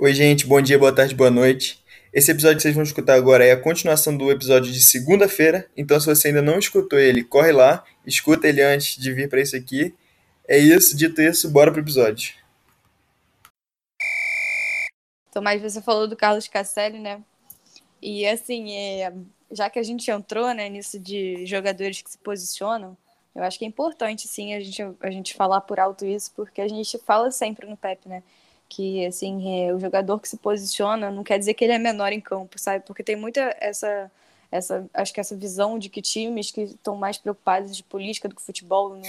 Oi, gente, bom dia, boa tarde, boa noite. Esse episódio que vocês vão escutar agora é a continuação do episódio de segunda-feira, então se você ainda não escutou ele, corre lá, escuta ele antes de vir para esse aqui. É isso, dito isso, bora pro episódio. Tomás, você falou do Carlos Casselli, né? E assim, é, já que a gente entrou né, nisso de jogadores que se posicionam, eu acho que é importante, sim, a gente, a gente falar por alto isso, porque a gente fala sempre no PEP, né? Que, assim, é, o jogador que se posiciona não quer dizer que ele é menor em campo, sabe? Porque tem muita essa, essa acho que essa visão de que times que estão mais preocupados de política do que futebol não,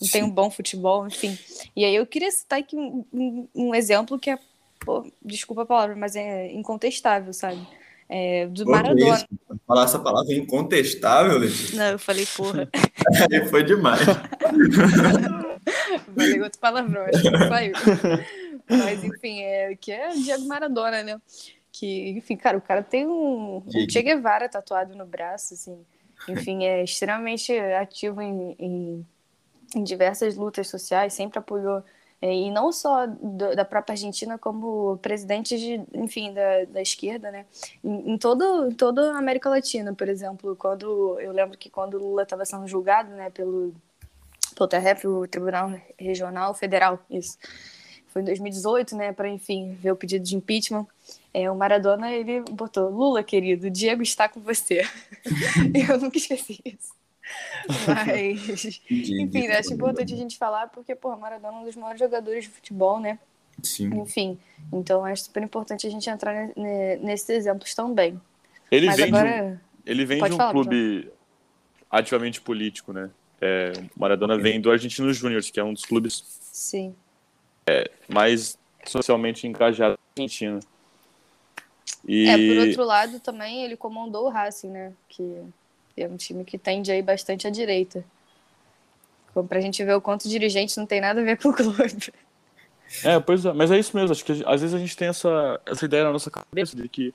não tem um bom futebol, enfim. E aí eu queria citar aqui um, um, um exemplo que é, pô, desculpa a palavra, mas é incontestável, sabe? É, do Pô, Maradona. Isso? Falar essa palavra incontestável, Letícia? Não, eu falei porra. Aí foi demais. falei outro palavrão, acho que saiu. Mas, enfim, é, que é Diego Maradona, né? Que, enfim, cara, o cara tem um, um Che Guevara tatuado no braço, assim. Enfim, é extremamente ativo em, em, em diversas lutas sociais, sempre apoiou é, e não só do, da própria Argentina, como presidentes de, enfim, da, da esquerda, né? Em, em, todo, em toda a América Latina, por exemplo, quando eu lembro que quando Lula estava sendo julgado, né, pelo pelo TRF, o Tribunal Regional Federal, isso. Foi em 2018, né, para enfim ver o pedido de impeachment. É, o Maradona ele botou Lula, querido, Diego está com você. eu nunca esqueci isso. Mas, enfim, acho importante a gente falar porque, pô, Maradona é um dos maiores jogadores de futebol, né? Sim. Enfim, então é super importante a gente entrar nesses exemplos também. Ele Mas vem agora... de um, ele vem de um falar, clube ativamente político, né? É, Maradona vem do Argentino Júnior, que é um dos clubes Sim. É, mais socialmente engajado da Argentina. E... É, por outro lado, também ele comandou o Racing, né? Que é um time que tende aí bastante à direita. Como pra gente ver o quanto dirigente não tem nada a ver com o clube. É, pois é, mas é isso mesmo. Acho que às vezes a gente tem essa, essa ideia na nossa cabeça de que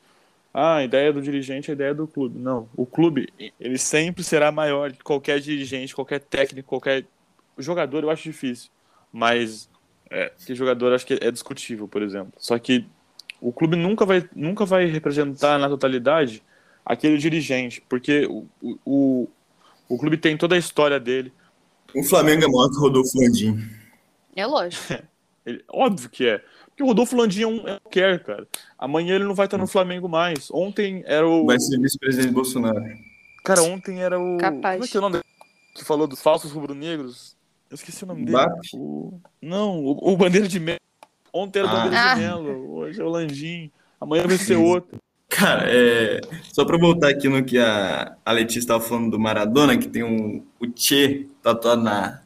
ah, a ideia do dirigente é a ideia do clube. Não, o clube, ele sempre será maior que qualquer dirigente, qualquer técnico, qualquer jogador, eu acho difícil. Mas é, que jogador acho que é discutível, por exemplo. Só que o clube nunca vai, nunca vai representar na totalidade aquele dirigente, porque o, o, o clube tem toda a história dele. O Flamengo é maior que o Rodolfo Landim. É lógico. ele, óbvio que é. Porque o Rodolfo Landim é um é quer, cara. Amanhã ele não vai estar no Flamengo mais. Ontem era o. Vai ser vice-presidente Bolsonaro. Cara, ontem era o. Capaz. Como é que é o nome que falou dos falsos rubro-negros? Eu esqueci o nome dele. O... Não, o, o Bandeira de Melo. Ontem era o ah. Bandeira de ah. Melo, hoje é o Landim. Amanhã vai ser outro. Cara, é, só para voltar aqui no que a, a Letícia estava falando do Maradona, que tem um, o Che tatuado, na,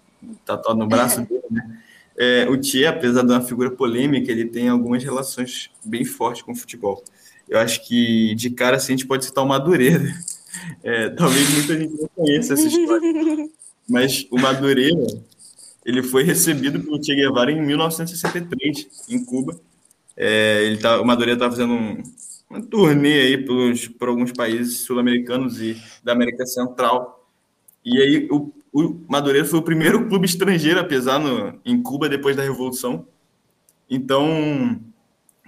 tatuado no braço dele, né? É, o Che, apesar de uma figura polêmica, ele tem algumas relações bem fortes com o futebol. Eu acho que, de cara, assim, a gente pode citar o Madureira. É, talvez muita gente não conheça essa história. Mas o Madureira, ele foi recebido pelo Che Guevara em 1963, em Cuba. É, ele tá, o Madureira estava fazendo um, uma turnê aí pelos, por alguns países sul-americanos e da América Central. E aí o, o Madureira foi o primeiro clube estrangeiro a pesar no, em Cuba depois da Revolução. Então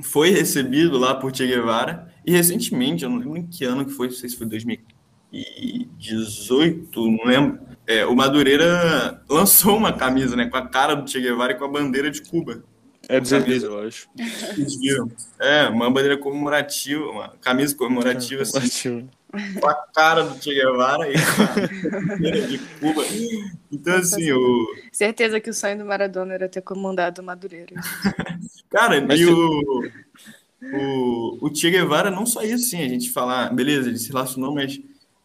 foi recebido lá por Che Guevara e recentemente, eu não lembro em que ano que foi, não sei se foi 2018, não lembro. É, o Madureira lançou uma camisa né, com a cara do Che Guevara e com a bandeira de Cuba. É dos camisa, eu acho. Vocês viram? É, uma bandeira comemorativa, uma camisa comemorativa, é, assim, com a cara do Che Guevara e com a bandeira de Cuba. Então, assim, o... Certeza que o sonho do Maradona era ter comandado o Madureira. cara, Mas e o, o, o Che Guevara, não só isso, sim, a gente falar, beleza, ele se relacionou, mas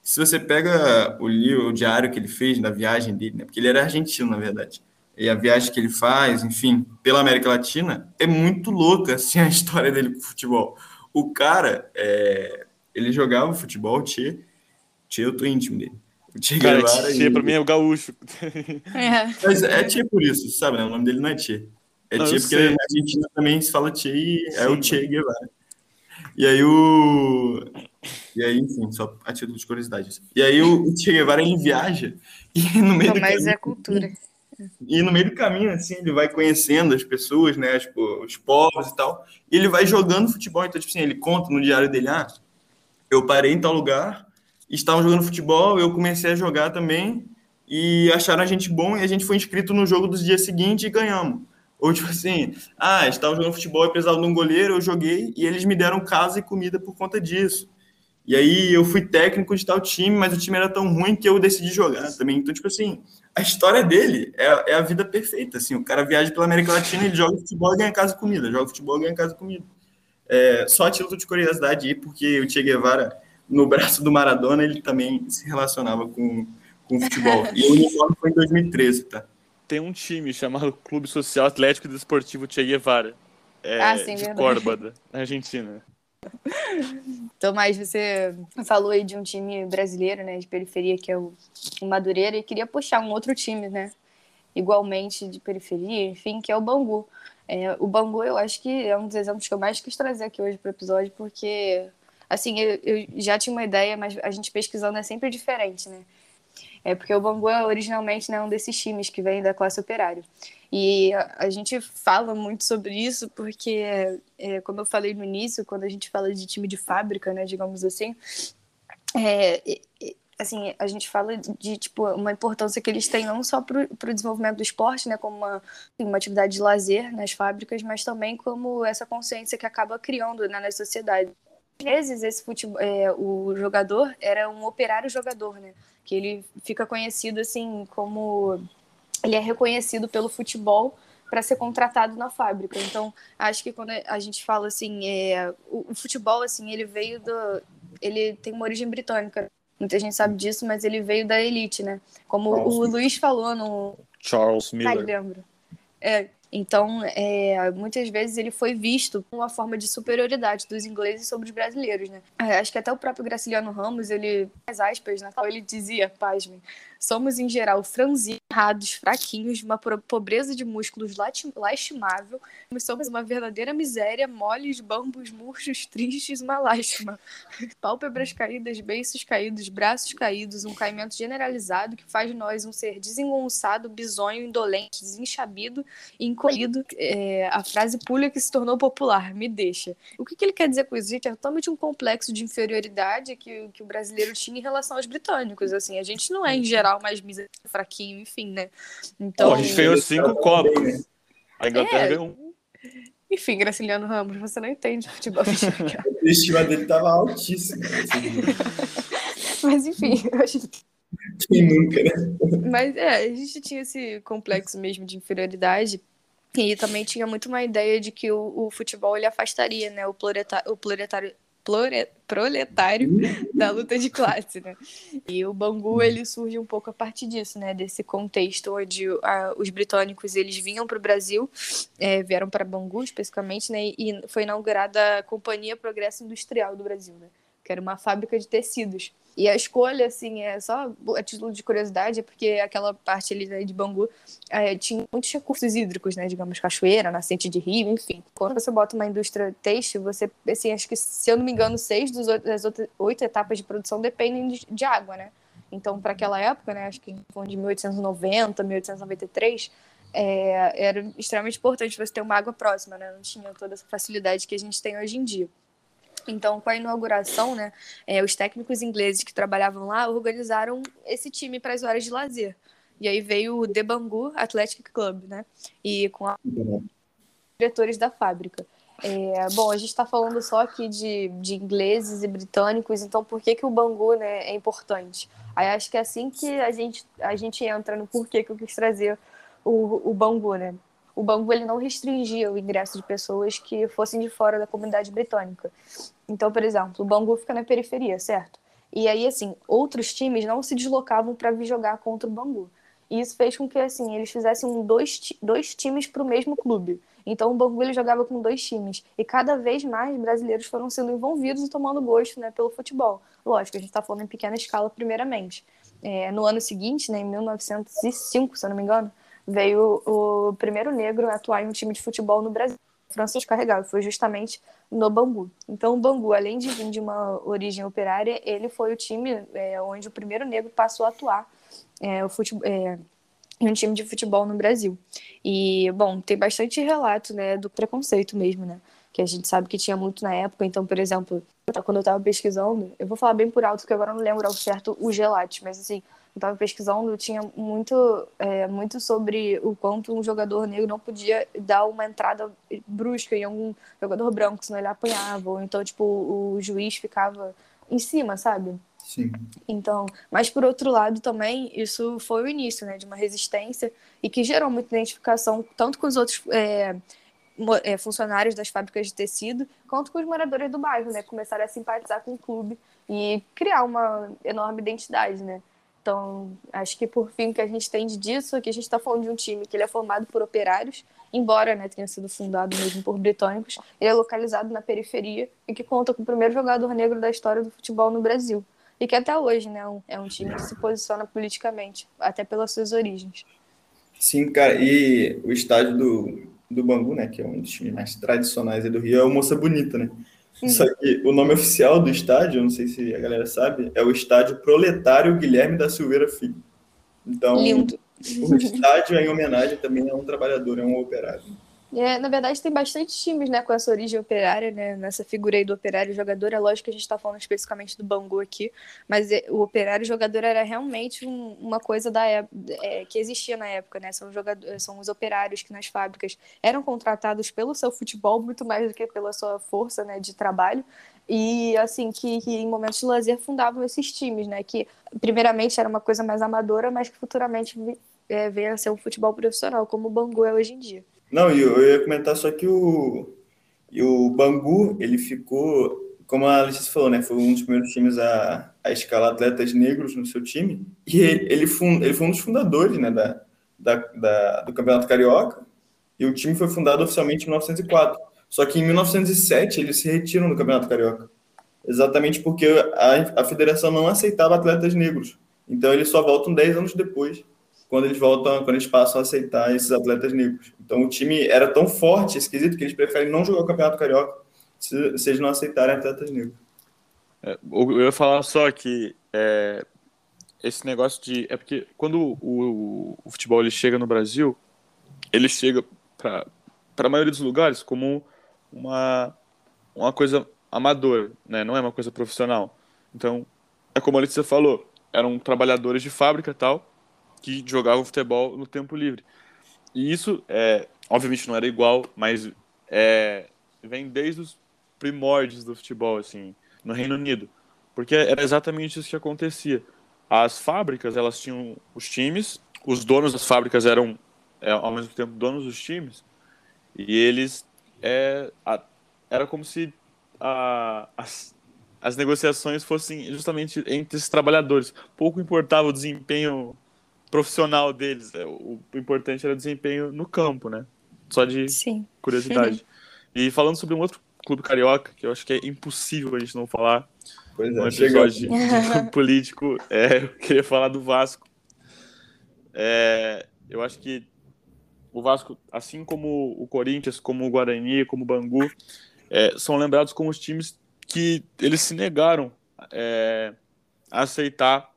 se você pega o livro, o diário que ele fez da viagem dele, né, porque ele era argentino, na verdade, e a viagem que ele faz, enfim, pela América Latina, é muito louca assim, a história dele com o futebol. O cara, é, ele jogava futebol, Tchê, Tchê, eu tô íntimo dele. O Tchê cara, Guevara. Tchê, e... pra mim é o gaúcho. É. Mas é Tchê por isso, sabe? Né? O nome dele não é Tchê. É não, Tchê porque sei. na Argentina também se fala Tchê e é o Tchê Guevara. E aí o. E aí, enfim, só a título de curiosidade. E aí o, Che Guevara ele viaja e no meio Mas é cultura. E no meio do caminho, assim, ele vai conhecendo as pessoas, né? Tipo, os povos e tal. E ele vai jogando futebol. Então, tipo assim, ele conta no diário dele, ah, eu parei em tal lugar, estavam jogando futebol, eu comecei a jogar também, e acharam a gente bom, e a gente foi inscrito no jogo dos dias seguintes e ganhamos. Ou tipo assim, ah, estavam jogando futebol e precisava de um goleiro, eu joguei, e eles me deram casa e comida por conta disso. E aí eu fui técnico de tal time, mas o time era tão ruim que eu decidi jogar também. Então, tipo assim, a história dele é, é a vida perfeita. Assim, o cara viaja pela América Latina, ele joga futebol e ganha casa e comida. Joga futebol e ganha casa e comida. É, só a título de curiosidade aí, porque o Che Guevara, no braço do Maradona, ele também se relacionava com, com futebol. E o uniforme foi em 2013, tá? Tem um time chamado Clube Social Atlético e Desportivo Che Guevara. É, ah, sim, de Córdoba, na Argentina. Tomás, você falou aí de um time brasileiro, né, de periferia, que é o, Madureira, e queria puxar um outro time, né, igualmente de periferia, enfim, que é o Bangu. É, o Bangu, eu acho que é um dos exemplos que eu mais quis trazer aqui hoje para o episódio, porque, assim, eu, eu, já tinha uma ideia, mas a gente pesquisando é sempre diferente, né? É porque o Bangu é originalmente né, um desses times que vem da classe operária. E a, gente fala muito sobre isso porque, é, como eu falei no início, quando a gente fala de time de fábrica, né, digamos assim, é, assim, a gente fala de, tipo, uma importância que eles têm não só para o desenvolvimento do esporte, né, como uma, uma atividade de lazer nas fábricas, mas também como essa consciência que acaba criando né, na sociedade. Às vezes, esse futebol, é, o jogador era um operário jogador, né, que ele fica conhecido, assim, como... Ele é reconhecido pelo futebol para ser contratado na fábrica. Então, acho que quando a gente fala assim, é, o, o futebol assim, ele veio do ele tem uma origem britânica. Muita gente sabe disso, mas ele veio da elite, né? Como Charles o Luiz falou no. Charles Miller. Ai, lembro. É, então, é, muitas vezes ele foi visto como uma forma de superioridade dos ingleses sobre os brasileiros, né? É, acho que até o próprio Graciliano Ramos, ele, as aspas, né, ele dizia, pasmem, Somos, em geral, franzinos, fraquinhos, de uma pobreza de músculos lastimável. Somos uma verdadeira miséria, moles, bambos, murchos, tristes, uma lástima. Pálpebras caídas, beiços caídos, braços caídos, um caimento generalizado que faz de nós um ser desengonçado, bizonho, indolente, desenchabido e encolhido. É, a frase pulha que se tornou popular, me deixa. O que, que ele quer dizer com isso, gente? É totalmente um complexo de inferioridade que, que o brasileiro tinha em relação aos britânicos. Assim, a gente não é, em geral, geral mais miserável, fraquinho, enfim, né? Então. Pô, a gente ganhou cinco copas. A Inglaterra é... ganhou um. Enfim, Graciliano Ramos, você não entende futebol. a estima dele tava altíssima. Mas enfim, eu acho Quem nunca, né? Mas é, a gente tinha esse complexo mesmo de inferioridade. E também tinha muito uma ideia de que o, o futebol ele afastaria né, o, proletário, o proletário, proletário da luta de classe, né? E o Bangu ele surge um pouco a partir disso, né? Desse contexto onde a, os britânicos eles vinham para o Brasil, é, vieram para Bangu especificamente, né? E foi inaugurada a Companhia Progresso Industrial do Brasil, né? Que era uma fábrica de tecidos. E a escolha, assim, é só a título de curiosidade, é porque aquela parte ali né, de Bangu é, tinha muitos recursos hídricos, né? Digamos, cachoeira, nascente de rio, enfim. Quando você bota uma indústria têxtil, você, assim, acho que, se eu não me engano, seis dos das outras, oito etapas de produção dependem de, de água, né? Então, para aquela época, né, acho que de 1890, 1893, é, era extremamente importante você ter uma água próxima, né? Não tinha toda essa facilidade que a gente tem hoje em dia. Então, com a inauguração, né, é, os técnicos ingleses que trabalhavam lá organizaram esse time para as horas de lazer. E aí veio o The Bangu Athletic Club, né? E com os diretores da fábrica. É, bom, a gente está falando só aqui de, de ingleses e britânicos, então por que, que o Bangu né, é importante? Aí acho que é assim que a gente, a gente entra no porquê que eu quis trazer o, o Bangu, né? O Bangu ele não restringia o ingresso de pessoas que fossem de fora da comunidade britânica. Então, por exemplo, o Bangu fica na periferia, certo? E aí, assim, outros times não se deslocavam para vir jogar contra o Bangu. E isso fez com que, assim, eles fizessem dois, dois times para o mesmo clube. Então, o Bangu ele jogava com dois times. E cada vez mais brasileiros foram sendo envolvidos e tomando gosto né, pelo futebol. Lógico, a gente está falando em pequena escala, primeiramente. É, no ano seguinte, né, em 1905, se eu não me engano, veio o primeiro negro a atuar em um time de futebol no Brasil. Francisco Carregal, foi justamente no Bangu. Então, o Bangu, além de vir de uma origem operária, ele foi o time é, onde o primeiro negro passou a atuar é, o futebol, é, em um time de futebol no Brasil. E, bom, tem bastante relato, né, do preconceito mesmo, né? Que a gente sabe que tinha muito na época. Então, por exemplo, quando eu estava pesquisando, eu vou falar bem por alto, porque agora eu não lembro ao certo o gelate, mas assim, eu estava pesquisando, tinha muito, é, muito sobre o quanto um jogador negro não podia dar uma entrada brusca em algum jogador branco, senão ele apanhava. Ou então, tipo, o juiz ficava em cima, sabe? Sim. Então, mas por outro lado também, isso foi o início, né, de uma resistência e que gerou muita identificação tanto com os outros é, funcionários das fábricas de tecido, quanto com os moradores do bairro, né, começaram a simpatizar com o clube e criar uma enorme identidade, né. Então, acho que por fim o que a gente tem disso é que a gente está falando de um time que ele é formado por operários, embora né, tenha sido fundado mesmo por britânicos, ele é localizado na periferia e que conta com o primeiro jogador negro da história do futebol no Brasil e que até hoje né, é um é time que se posiciona politicamente, até pelas suas origens. Sim, cara, e o estádio do, do Bangu, né, que é um dos times mais tradicionais do Rio, é o Moça Bonita, né? Uhum. Só que o nome oficial do estádio, não sei se a galera sabe, é o Estádio Proletário Guilherme da Silveira Filho. Então, Lindo. o estádio é em homenagem também a um trabalhador, é um operário. É, na verdade, tem bastante times né, com essa origem operária, né, nessa figura aí do operário jogador. É lógico que a gente está falando especificamente do Bangu aqui, mas é, o operário jogador era realmente um, uma coisa da é, que existia na época. Né? São, jogadores, são os operários que nas fábricas eram contratados pelo seu futebol, muito mais do que pela sua força né, de trabalho. E assim, que, que em momentos de lazer fundavam esses times, né? Que primeiramente era uma coisa mais amadora, mas que futuramente é, veio a ser um futebol profissional, como o Bangu é hoje em dia. Não, e eu ia comentar só que o, o Bangu, ele ficou, como a Letícia falou, né? Foi um dos primeiros times a, a escalar atletas negros no seu time. E ele, ele, fund, ele foi um dos fundadores né, da, da, da, do Campeonato Carioca. E o time foi fundado oficialmente em 1904. Só que em 1907 eles se retiram do Campeonato Carioca. Exatamente porque a, a federação não aceitava atletas negros. Então eles só voltam 10 anos depois quando eles voltam, quando eles passam a aceitar esses atletas negros. Então o time era tão forte, esquisito, que eles preferem não jogar o Campeonato Carioca se, se eles não aceitarem atletas negros. É, eu ia falar só que é, esse negócio de. É porque quando o, o, o futebol ele chega no Brasil, ele chega para a maioria dos lugares como uma, uma coisa amadora, né? não é uma coisa profissional. Então, é como a Letícia falou, eram trabalhadores de fábrica tal, que jogavam futebol no tempo livre. E isso, é, obviamente, não era igual, mas é, vem desde os primórdios do futebol, assim, no Reino Unido. Porque era exatamente isso que acontecia. As fábricas, elas tinham os times, os donos das fábricas eram, é, ao mesmo tempo, donos dos times, e eles, é, a, era como se a, as, as negociações fossem justamente entre esses trabalhadores. Pouco importava o desempenho profissional deles. É, o importante era o desempenho no campo, né? Só de Sim. curiosidade. e falando sobre um outro clube carioca, que eu acho que é impossível a gente não falar. Pois é, um episódio de, de político. É, eu queria falar do Vasco. É, eu acho que o Vasco, assim como o Corinthians, como o Guarani, como o Bangu, é, são lembrados como os times que eles se negaram é, a aceitar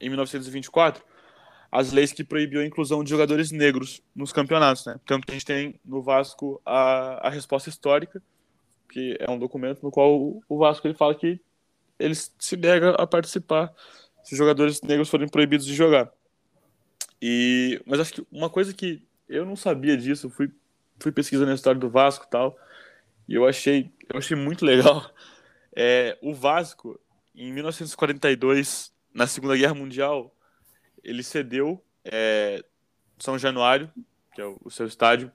em 1924 as leis que proibiam a inclusão de jogadores negros nos campeonatos, né? Tanto que a gente tem no Vasco a, a resposta histórica, que é um documento no qual o Vasco ele fala que ele se nega a participar se jogadores negros forem proibidos de jogar. E, mas acho que uma coisa que eu não sabia disso, fui, fui pesquisando a história do Vasco e tal, e eu achei, eu achei muito legal. É, o Vasco, em 1942, na Segunda Guerra Mundial, ele cedeu é, São Januário, que é o, o seu estádio,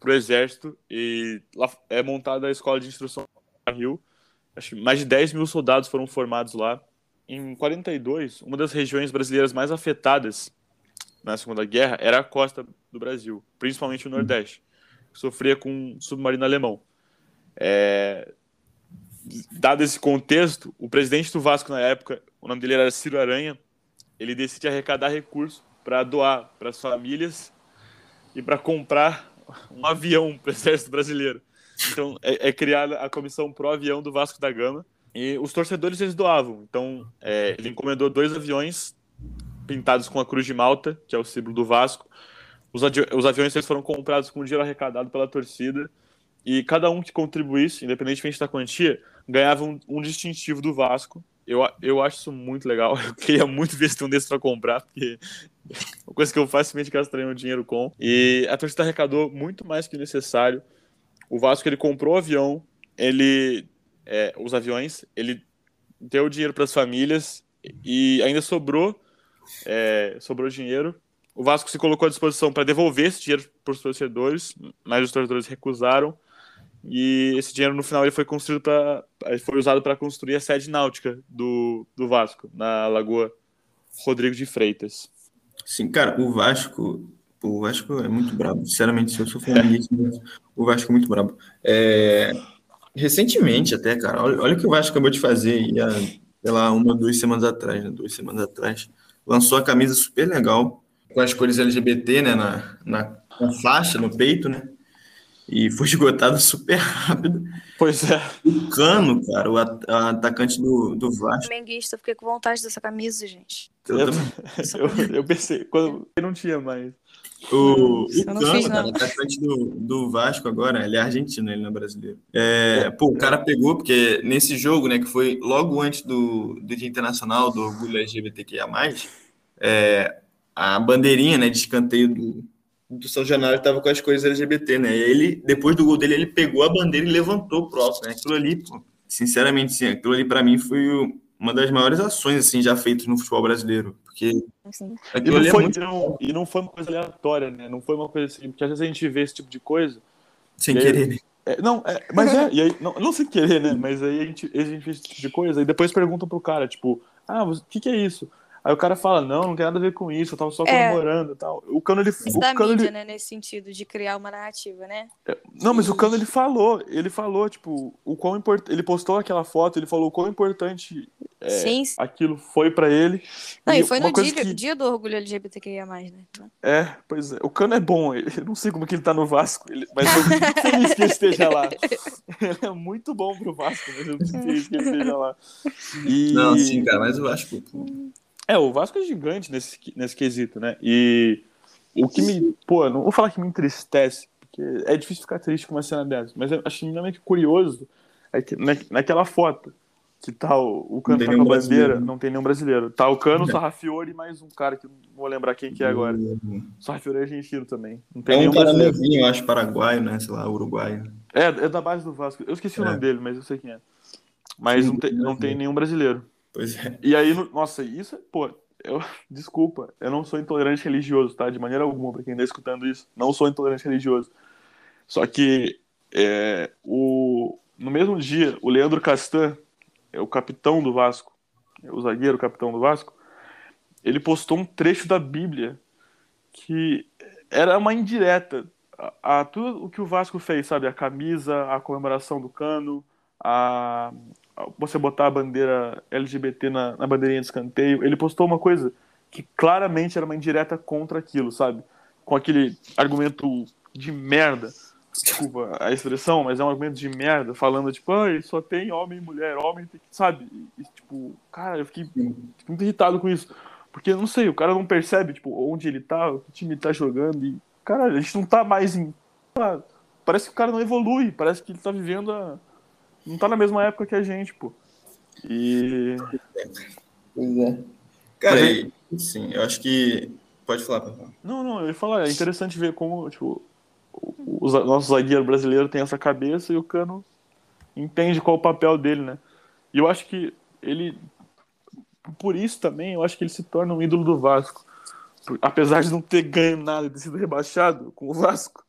para o Exército e lá é montada a escola de instrução Rio. Acho que mais de 10 mil soldados foram formados lá. Em 42, uma das regiões brasileiras mais afetadas na Segunda Guerra era a costa do Brasil, principalmente o Nordeste, que sofria com um submarino alemão. É... Dado esse contexto, o presidente do Vasco na época, o nome dele era Ciro Aranha, ele decide arrecadar recursos para doar para as famílias e para comprar um avião para o exército brasileiro. Então é, é, criada a comissão pro avião do Vasco da Gama e os torcedores eles doavam. Então é, ele encomendou dois aviões pintados com a Cruz de Malta, que é o símbolo do Vasco. Os, os aviões eles foram comprados com dinheiro arrecadado pela torcida e cada um que contribuísse, independentemente da quantia, ganhava um, um distintivo do Vasco. Eu, eu acho isso muito legal. Eu queria muito ver se um desses para comprar, porque é uma coisa que eu facilmente gastaria meu dinheiro com. E a torcida arrecadou muito mais que necessário. O Vasco ele comprou o avião, ele é, os aviões, ele deu dinheiro para as famílias e ainda sobrou é, sobrou dinheiro. O Vasco se colocou à disposição para devolver esse dinheiro para os torcedores, mas os torcedores recusaram. E esse dinheiro no final ele foi construído para foi usado para construir a sede náutica do, do Vasco na Lagoa Rodrigo de Freitas. Sim, cara, o Vasco, o Vasco é muito brabo. Sinceramente, se eu sou flamenguista, o Vasco é muito brabo. É, recentemente até, cara, olha, olha o que o Vasco acabou de fazer, ia, sei lá, uma, duas semanas atrás, né? Duas semanas atrás, lançou a camisa super legal com as cores LGBT, né, na, na, na faixa, no peito, né? E foi esgotado super rápido. Pois é. O Cano, cara, o atacante do, do Vasco. Flamenguista, fiquei com vontade dessa camisa, gente. Eu, eu, eu, eu pensei, quando eu não tinha mais. O, o Cano, cara, atacante do, do Vasco agora, ele é argentino, ele não é brasileiro. É, pô, o cara pegou, porque nesse jogo, né, que foi logo antes do, do Dia Internacional do Orgulho LGBTQIA+, é, a bandeirinha, né, de escanteio do, do São Januário estava com as coisas LGBT, né? E ele, depois do gol dele, ele pegou a bandeira e levantou o próximo, né? Aquilo ali, pô, sinceramente, sim, aquilo ali para mim foi uma das maiores ações assim já feitas no futebol brasileiro, porque e não, foi, é muito... não, e não foi uma coisa aleatória, né? Não foi uma coisa assim, porque às vezes a gente vê esse tipo de coisa sem querer. Né? É, não, é, mas é, e aí, não, não sem querer, né? Mas aí a gente, a gente vê esse tipo de coisa e depois perguntam pro cara, tipo, ah, o que, que é isso? Aí o cara fala, não, não tem nada a ver com isso, eu tava só é. comemorando e tal. O Cano, ele... Isso o da Cano, mídia, ele... né, nesse sentido, de criar uma narrativa, né? É, não, mas o Cano, ele falou, ele falou, tipo, o quão importante... Ele postou aquela foto, ele falou o quão importante é, sim, sim. aquilo foi pra ele. Não, e, e foi no dia, que... dia, do orgulho LGBTQIA+, né? Então... É, pois é. O Cano é bom, eu não sei como que ele tá no Vasco, ele... mas eu fico feliz que ele esteja lá. ele é muito bom pro Vasco, mas eu fico feliz que ele esteja lá. E... Não, sim, cara, mas o Vasco... É, o Vasco é gigante nesse, nesse quesito, né? E o que me. Pô, não vou falar que me entristece, porque é difícil ficar triste com uma cena dessa, mas eu acho minimamente curioso é que na, naquela foto que tá o, o Cano tá com a bandeira, não tem nenhum brasileiro. Tá o Cano, o é. Sarrafiori e mais um cara que não vou lembrar quem que é agora. Uhum. Sarrafiori é argentino também. Não tem é um cara novinho, eu acho, paraguaio, né? Sei lá, uruguaio. É, é da base do Vasco. Eu esqueci é. o nome dele, mas eu sei quem é. Mas Sim, não, tem, não tem nenhum brasileiro. Pois é. E aí, nossa, isso, pô, eu, desculpa, eu não sou intolerante religioso, tá? De maneira alguma, pra quem tá escutando isso, não sou intolerante religioso. Só que é, o, no mesmo dia, o Leandro Castan, é o capitão do Vasco, é o zagueiro capitão do Vasco, ele postou um trecho da Bíblia que era uma indireta a, a tudo o que o Vasco fez, sabe? A camisa, a comemoração do cano, a, você botar a bandeira LGBT na, na bandeirinha de escanteio. Ele postou uma coisa que claramente era uma indireta contra aquilo, sabe? Com aquele argumento de merda. Desculpa a expressão, mas é um argumento de merda, falando, tipo, ah, só tem homem e mulher, homem tem que, sabe? E, tipo, cara, eu fiquei muito irritado com isso. Porque, não sei, o cara não percebe, tipo, onde ele tá, o que time ele tá jogando. E, cara, a gente não tá mais em. Parece que o cara não evolui, parece que ele tá vivendo a não tá na mesma época que a gente, pô. E. Pois é. Cara, aí, sim, eu acho que. Pode falar, falar. Não, não, eu ia falar, é interessante ver como, tipo, o, o nosso zagueiro brasileiro tem essa cabeça e o Cano entende qual é o papel dele, né? E eu acho que ele. Por isso também, eu acho que ele se torna um ídolo do Vasco. Apesar de não ter ganho nada, ter sido rebaixado com o Vasco,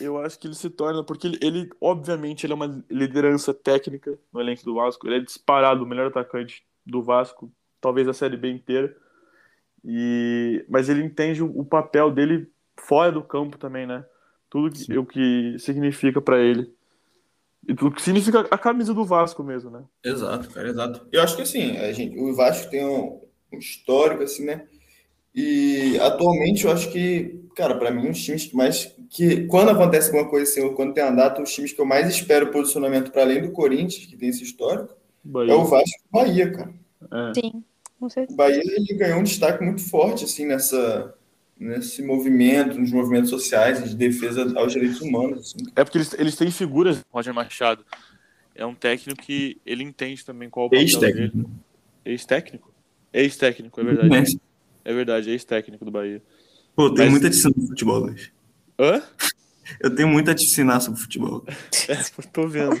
eu acho que ele se torna, porque ele, ele, obviamente, ele é uma liderança técnica no elenco do Vasco, ele é disparado o melhor atacante do Vasco, talvez a Série B inteira, e, mas ele entende o, papel dele fora do campo também, né? Tudo que, o que significa para ele. E tudo que significa a camisa do Vasco mesmo, né? Exato, cara, exato. Eu acho que assim, a gente, o Vasco tem um, um histórico, assim, né? E atualmente eu acho que, cara, para mim, os times que mais. que Quando acontece alguma coisa assim, ou quando tem uma data, os times que eu mais espero posicionamento para além do Corinthians, que tem esse histórico, Bahia. é o Vasco e o Bahia, cara. É. Sim. Com certeza. O Bahia ele ganhou um destaque muito forte assim nessa nesse movimento, nos movimentos sociais de defesa aos direitos humanos. Assim. É porque eles, eles têm figuras, Roger Machado. É um técnico que ele entende também qual o papel Ex-técnico. dele. Ex-técnico? Ex-técnico, é verdade. É verdade, ex-técnico do Bahia. Pô, eu tenho Mas- muito a te ensinar sobre futebol, Luiz. Hã? Eu tenho muito a te ensinar sobre futebol. É, tô vendo.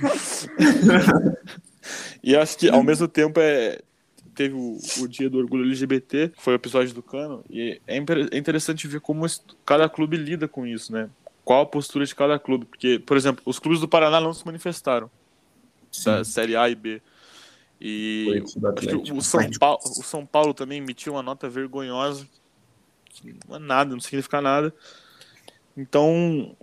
e acho que ao mesmo tempo é teve o, o dia do orgulho LGBT, que foi o episódio do Cano, e é, é interessante ver como cada clube lida com isso, né? Qual a postura de cada clube, porque, por exemplo, os clubes do Paraná não se manifestaram da Série A e B. E o São, Paulo, o São Paulo também emitiu uma nota vergonhosa, não é nada, não significa nada. Então,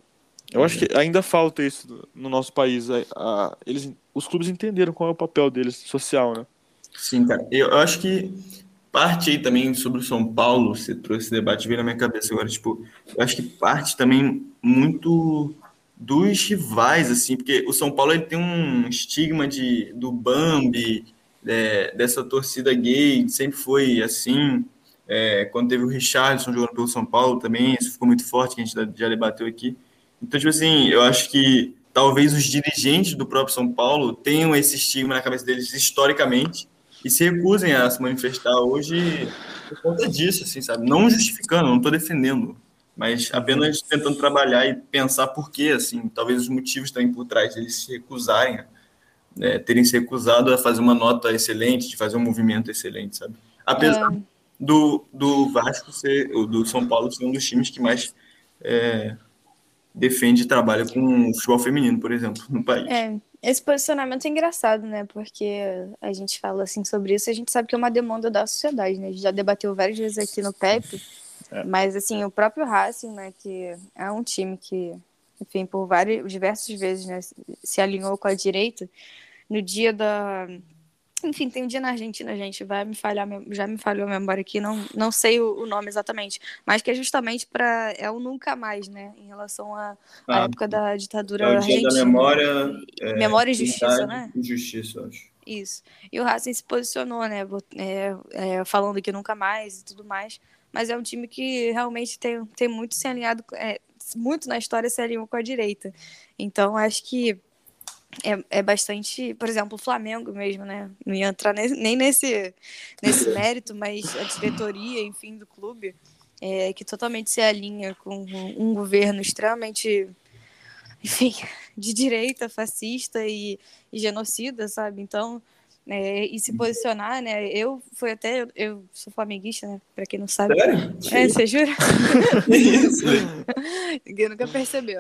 eu acho que ainda falta isso no nosso país. A- a- eles, os clubes entenderam qual é o papel deles social, né? Sim, cara. Eu, eu acho que parte aí também sobre o São Paulo, você trouxe esse debate, veio na minha cabeça agora, tipo, eu acho que parte também muito dos rivais, assim, porque o São Paulo ele tem um estigma de, do Bambi, é, dessa torcida gay, sempre foi assim. É, quando teve o Richardson jogando pelo São Paulo também, isso ficou muito forte, que a gente já- debateu aqui. Então, tipo assim, eu acho que talvez os dirigentes do próprio São Paulo tenham esse estigma na cabeça deles historicamente e se recusem a se manifestar hoje por conta disso, assim, sabe? Não justificando, não estou defendendo, mas apenas tentando trabalhar e pensar por quê, assim, talvez os motivos também por trás deles se recusarem, né, terem se recusado a fazer uma nota excelente, de fazer um movimento excelente, sabe? Apesar É, do, do Vasco ser, ou do São Paulo ser um dos times que mais é, defende e trabalha com o futebol feminino, por exemplo, no país. É, esse posicionamento é engraçado, né? Porque a gente fala assim sobre isso, a gente sabe que é uma demanda da sociedade, né? A gente já debateu várias vezes aqui no PEP, É. mas assim, o próprio Racing, né, que é um time que, enfim, por várias, diversas vezes, né, se alinhou com a direita, no dia da enfim, tem um dia na Argentina, gente, vai me falhar, já me falhou a memória aqui, não, não sei o, o nome exatamente, mas que é justamente para é o nunca mais, né, em relação à Ah, época da ditadura é argentina. da memória, é, Memória e Justiça, Verdade né? e Justiça, acho. Isso. E o Racing se posicionou, né? é, é, falando que nunca mais e tudo mais. Mas é um time que realmente tem, tem muito se alinhado, é, muito na história se alinhou com a direita. Então, acho que é, é bastante. Por exemplo, o Flamengo mesmo, né? Não ia entrar ne- nem nesse, nesse mérito, mas a diretoria, enfim, do clube, é, que totalmente se alinha com um governo extremamente enfim, de direita, fascista e, e genocida, sabe? Então, é, e se posicionar, né? Eu fui até, eu, eu sou flamenguista, né? Pra quem não sabe. Sério? É, você jura? Isso? Ninguém nunca percebeu.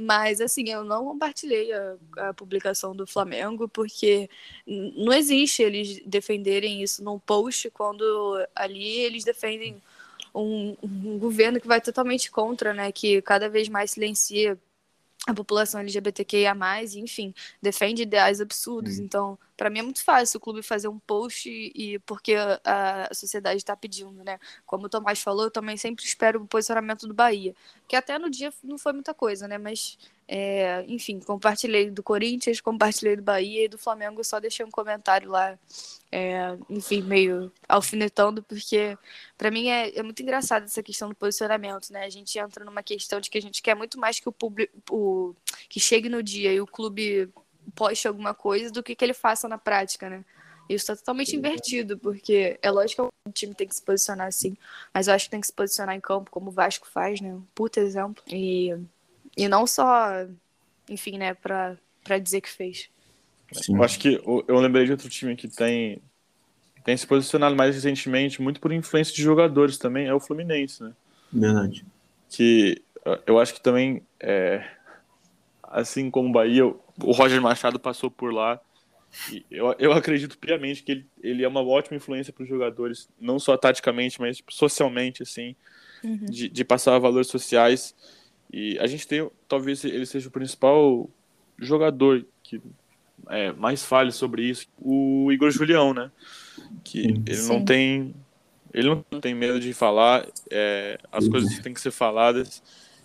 Mas, assim, eu não compartilhei a, a publicação do Flamengo, porque não existe eles defenderem isso num post quando ali eles defendem um, um governo que vai totalmente contra, né? Que cada vez mais silencia a população LGBTQIA+, enfim, defende ideais absurdos. Então, para mim é muito fácil o clube fazer um post e, e porque a, a sociedade está pedindo, né? Como o Tomás falou, eu também sempre espero o posicionamento do Bahia, que até no dia não foi muita coisa, né? Mas, é, enfim, compartilhei do Corinthians, compartilhei do Bahia e do Flamengo, só deixei um comentário lá, é, enfim, meio alfinetando, porque para mim é, é muito engraçado essa questão do posicionamento, né? A gente entra numa questão de que a gente quer muito mais que o público que chegue no dia e o clube poste alguma coisa do que que ele faça na prática, né? Isso está totalmente invertido, porque é lógico que o time tem que se posicionar assim, mas eu acho que tem que se posicionar em campo, como o Vasco faz, né? Um puta exemplo. E, e não só, enfim, né, pra, pra dizer que fez. Sim. Eu acho que eu lembrei de outro time que tem, tem se posicionado mais recentemente, muito por influência de jogadores também, é o Fluminense, né? Verdade. Que eh, eu acho que também, é, assim como o Bahia, o Roger Machado passou por lá. E eu, eu acredito piamente que ele, ele é uma ótima influência para os jogadores, não só taticamente, mas tipo, socialmente, assim, Uhum. de, de passar valores sociais. E a gente tem, talvez ele seja o principal jogador que é, mais fale sobre isso, o Igor Julião, né? Que ele Sim. não tem, ele não tem medo de falar, é, as coisas têm que ser faladas.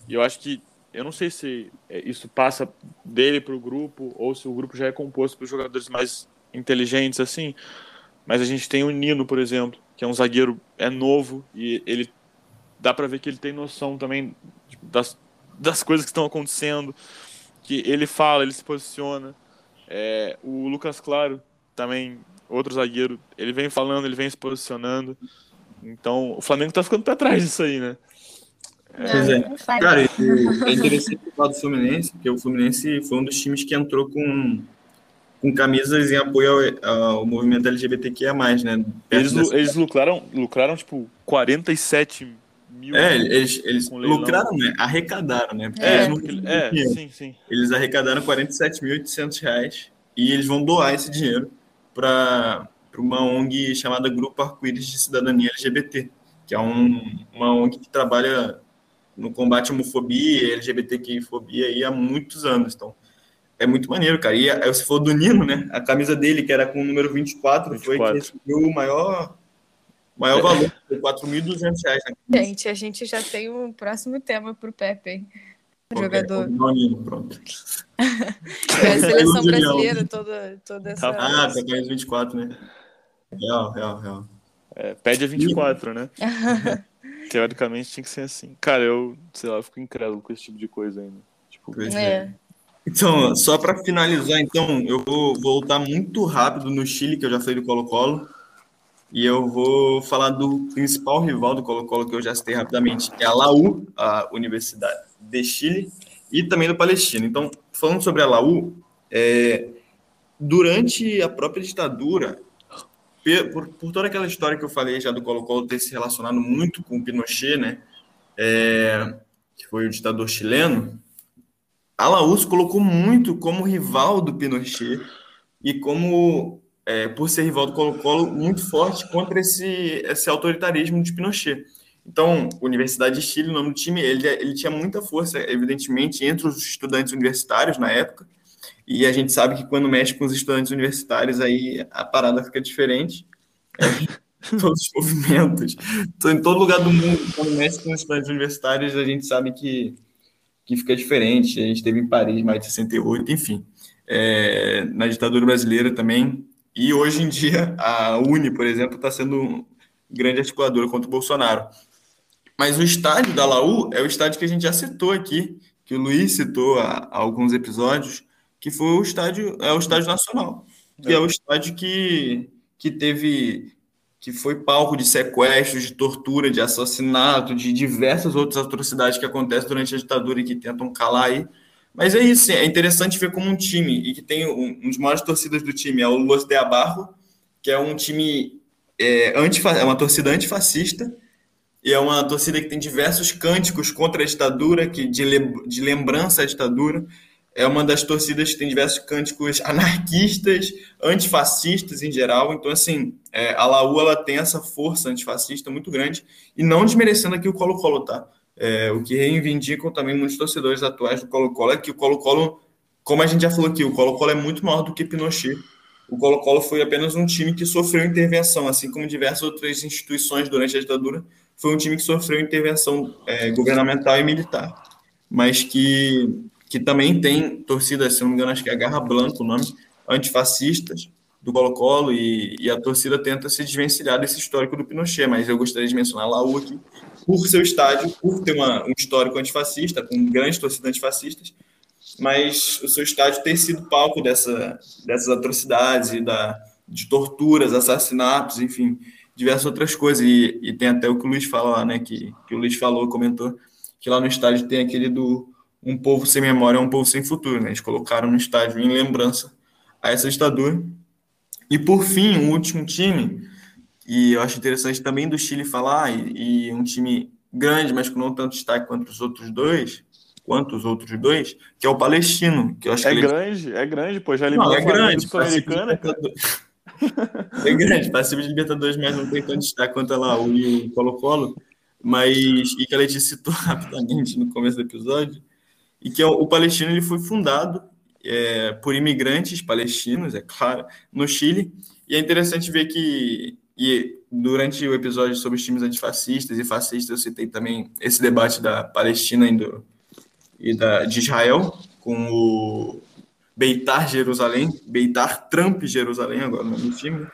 E eu acho que eu não sei se é, isso passa dele para o grupo ou se o grupo já é composto por jogadores mais inteligentes assim, Mas a gente tem o Nino, por exemplo, que é um zagueiro é novo e ele dá para ver que ele tem noção também das, das coisas que estão acontecendo, que ele fala, ele se posiciona. É, o Lucas Claro também, outro zagueiro, ele vem falando, ele vem se posicionando. Então, o Flamengo tá ficando para trás disso aí, né? Pois é. Cara, é interessante falar do Fluminense, porque o Fluminense foi um dos times que entrou com, com camisas em apoio ao, ao movimento LGBTQIA+, né? Eles, dessa... eles lucraram, lucraram, tipo, 47 mil... É, eles, eles lucraram, né? Arrecadaram, né? Porque é, eles não é, sim, sim. Eles arrecadaram 47.800 reais e eles vão doar esse dinheiro para uma ONG chamada Grupo Arco-Íris de Cidadania LGBT, que é um, uma ONG que trabalha no combate à homofobia, LGBTQI-fobia aí há muitos anos. Então, é muito maneiro, cara. E aí você falou do Nino, né? A camisa dele, que era com o número 24, 24. foi que recebeu o maior, maior valor, 4.200 reais. Gente, a gente já tem um próximo tema para o Pepe, hein? Okay, jogador. O Nino, pronto. é a seleção brasileira, toda, toda essa. Ah, tá com 24, né? Real, real, real. É, pede a 24, né? Teoricamente tinha que ser assim. Cara, eu, sei lá, eu fico incrédulo com esse tipo de coisa ainda. Tipo, é. é. Então, só para finalizar, então, eu vou voltar muito rápido no Chile, que eu já falei do Colo-Colo, e eu vou falar do principal rival do Colo-Colo, que eu já citei rapidamente, é a Laú, a Universidade de Chile, e também do Palestina. Então, falando sobre a Laú, é, durante a própria ditadura, por, por, toda aquela história que eu falei já do Colo-Colo ter se relacionado muito com o Pinochet, né, é, que foi o ditador chileno, a Laús colocou muito como rival do Pinochet e como, é, por ser rival do Colo-Colo, muito forte contra esse, esse autoritarismo de Pinochet. Então, Universidade de Chile, o nome do time, ele, ele tinha muita força, evidentemente, entre os estudantes universitários na época, e a gente sabe que quando mexe com os estudantes universitários, aí a parada fica diferente. É, todos os movimentos. Em todo lugar do mundo, quando mexe com os estudantes universitários, a gente sabe que, que fica diferente. A gente teve em Paris, mais de 68, enfim. É, na ditadura brasileira também. E hoje em dia, a Uni, por exemplo, está sendo um grande articuladora contra o Bolsonaro. Mas o estádio da Laú é o estádio que a gente já citou aqui, que o Luiz citou há, há alguns episódios, que foi o estádio, é o estádio nacional, que é, é o estádio que, que teve que foi palco de sequestros, de tortura, de assassinato, de diversas outras atrocidades que acontecem durante a ditadura e que tentam calar aí. Mas é isso, é interessante ver como um time, e que tem um, um dos maiores torcidas do time, é o Los de Abarro, que é um time, é, é uma torcida antifascista, e é uma torcida que tem diversos cânticos contra a ditadura, que de, de lembrança à ditadura, é uma das torcidas que tem diversos cânticos anarquistas, antifascistas em geral. Então, assim, é, a Laú ela tem essa força antifascista muito grande, e não desmerecendo aqui o Colo-Colo, tá? É, o que reivindicam também muitos torcedores atuais do Colo-Colo é que o Colo-Colo, como a gente já falou aqui, o Colo-Colo é muito maior do que Pinochet. O Colo-Colo foi apenas um time que sofreu intervenção, assim como diversas outras instituições durante a ditadura, foi um time que sofreu intervenção é, governamental e militar, mas que que também tem torcida, se não me engano, acho que é Garra Blanca o nome, antifascistas do Colo-Colo, e, e, a torcida tenta se desvencilhar desse histórico do Pinochet, mas eu gostaria de mencionar a Laú aqui, por seu estádio, por ter uma, um histórico antifascista, com grandes torcidas antifascistas, mas o seu estádio ter sido palco dessa, dessas atrocidades e da, de torturas, assassinatos, enfim, diversas outras coisas. E, e, tem até o que o Luiz fala lá, né? Que, que o Luiz falou, comentou, que lá no estádio tem aquele do um povo sem memória um povo sem futuro. Né? Eles colocaram no estádio em lembrança a essa ditadura. E por fim, o um último time, e eu acho interessante também do Chile falar, e, e, um time grande, mas com não tanto destaque quanto os outros dois, quanto os outros dois, que é o palestino. Que eu acho é que grande, ele... é grande, pô, já eliminou não, é grande, sul-americana. é grande, participa de Libertadores, mas não tem tanto destaque quanto lá o Colo-Colo. Mas, e que a Letícia citou rapidamente no começo do episódio, e que é o, Palestino ele foi fundado é, por imigrantes palestinos, é claro, no Chile. E é interessante ver que e durante o episódio sobre os times antifascistas e fascistas, eu citei também esse debate da Palestina e, do, e da, de Israel com o Beitar Jerusalém, Beitar Trump Jerusalém, agora no time.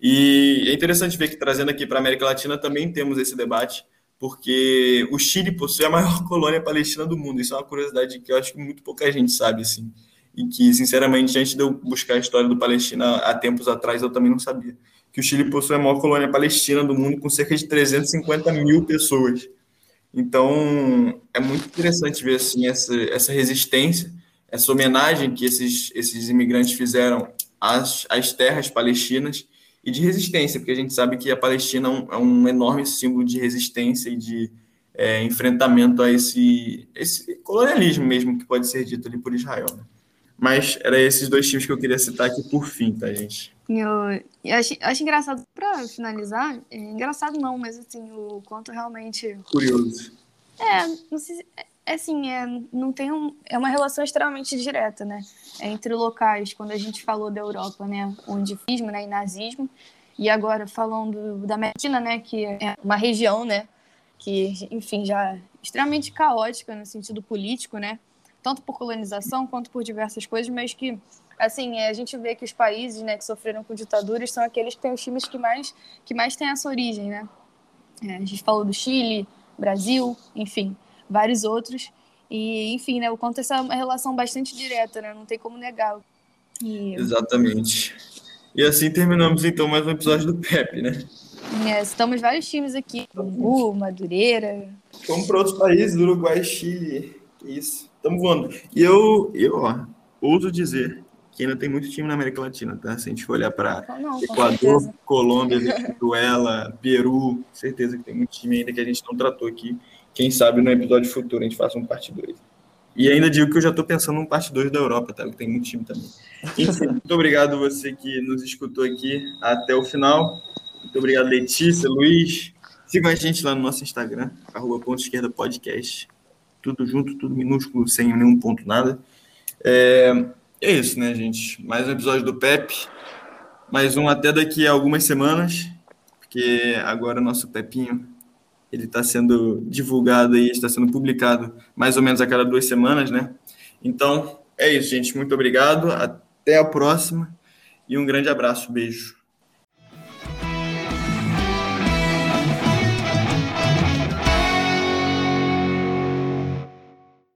E é interessante ver que trazendo aqui para a América Latina também temos esse debate, porque o Chile possui a maior colônia palestina do mundo. Isso é uma curiosidade que eu acho que muito pouca gente sabe, assim. E que, sinceramente, antes de eu buscar a história do Palestina há tempos atrás, eu também não sabia. Que o Chile possui a maior colônia palestina do mundo, com cerca de 350 mil pessoas. Então, é muito interessante ver assim, essa, essa resistência, essa homenagem que esses, esses imigrantes fizeram às, às terras palestinas e de resistência, porque a gente sabe que a Palestina é um, é um enorme símbolo de resistência e de é, enfrentamento a esse, esse colonialismo mesmo que pode ser dito ali por Israel. Né? Mas era esses dois times que eu queria citar aqui por fim, tá, gente? Eu, eu acho, acho engraçado, para finalizar, é, engraçado não, mas assim, o quanto realmente. Curioso. É, não sei, é assim, é, não tem um, é uma relação extremamente direta, né? É entre locais, quando a gente falou da Europa, né? O indifismo né, e nazismo, e agora falando da Medina, né? Que é uma região, né? Que, enfim, já extremamente caótica no sentido político, né? Tanto por colonização quanto por diversas coisas, mas que, assim, a gente vê que os países, né, que sofreram com ditaduras são aqueles que têm os times que mais, que mais têm essa origem, né? É, a gente falou do Chile, Brasil, enfim vários outros. E, enfim, né, o quanto essa é uma relação bastante direta, né? Não tem como negar. E... Exatamente. E assim terminamos então mais um episódio do PEP, né? É, estamos vários times aqui. Bangu, Madureira. Vamos para outros países, Uruguai, Chile. Isso. Estamos voando. E eu, eu ó, ouso dizer que ainda tem muito time na América Latina, tá? Se a gente for olhar para Equador, Colômbia, Venezuela, Peru, certeza que tem muito time ainda que a gente não tratou aqui. Quem sabe no episódio futuro a gente faça um parte 2. E ainda digo que eu já estou pensando num parte 2 da Europa, tá? Que tem muito time também. Enfim, muito obrigado você que nos escutou aqui até o final. Muito obrigado, Letícia, Luiz. Sigam a gente lá no nosso Instagram, arroba ponto esquerda podcast. Tudo junto, tudo minúsculo, sem nenhum ponto nada. É, é isso, né, gente? Mais um episódio do PEP. Mais um até daqui a algumas semanas, porque agora nosso Pepinho ele está sendo divulgado e está sendo publicado mais ou menos a cada duas semanas, né? Então, é isso, gente. Muito obrigado. Até a próxima e um grande abraço. Beijo.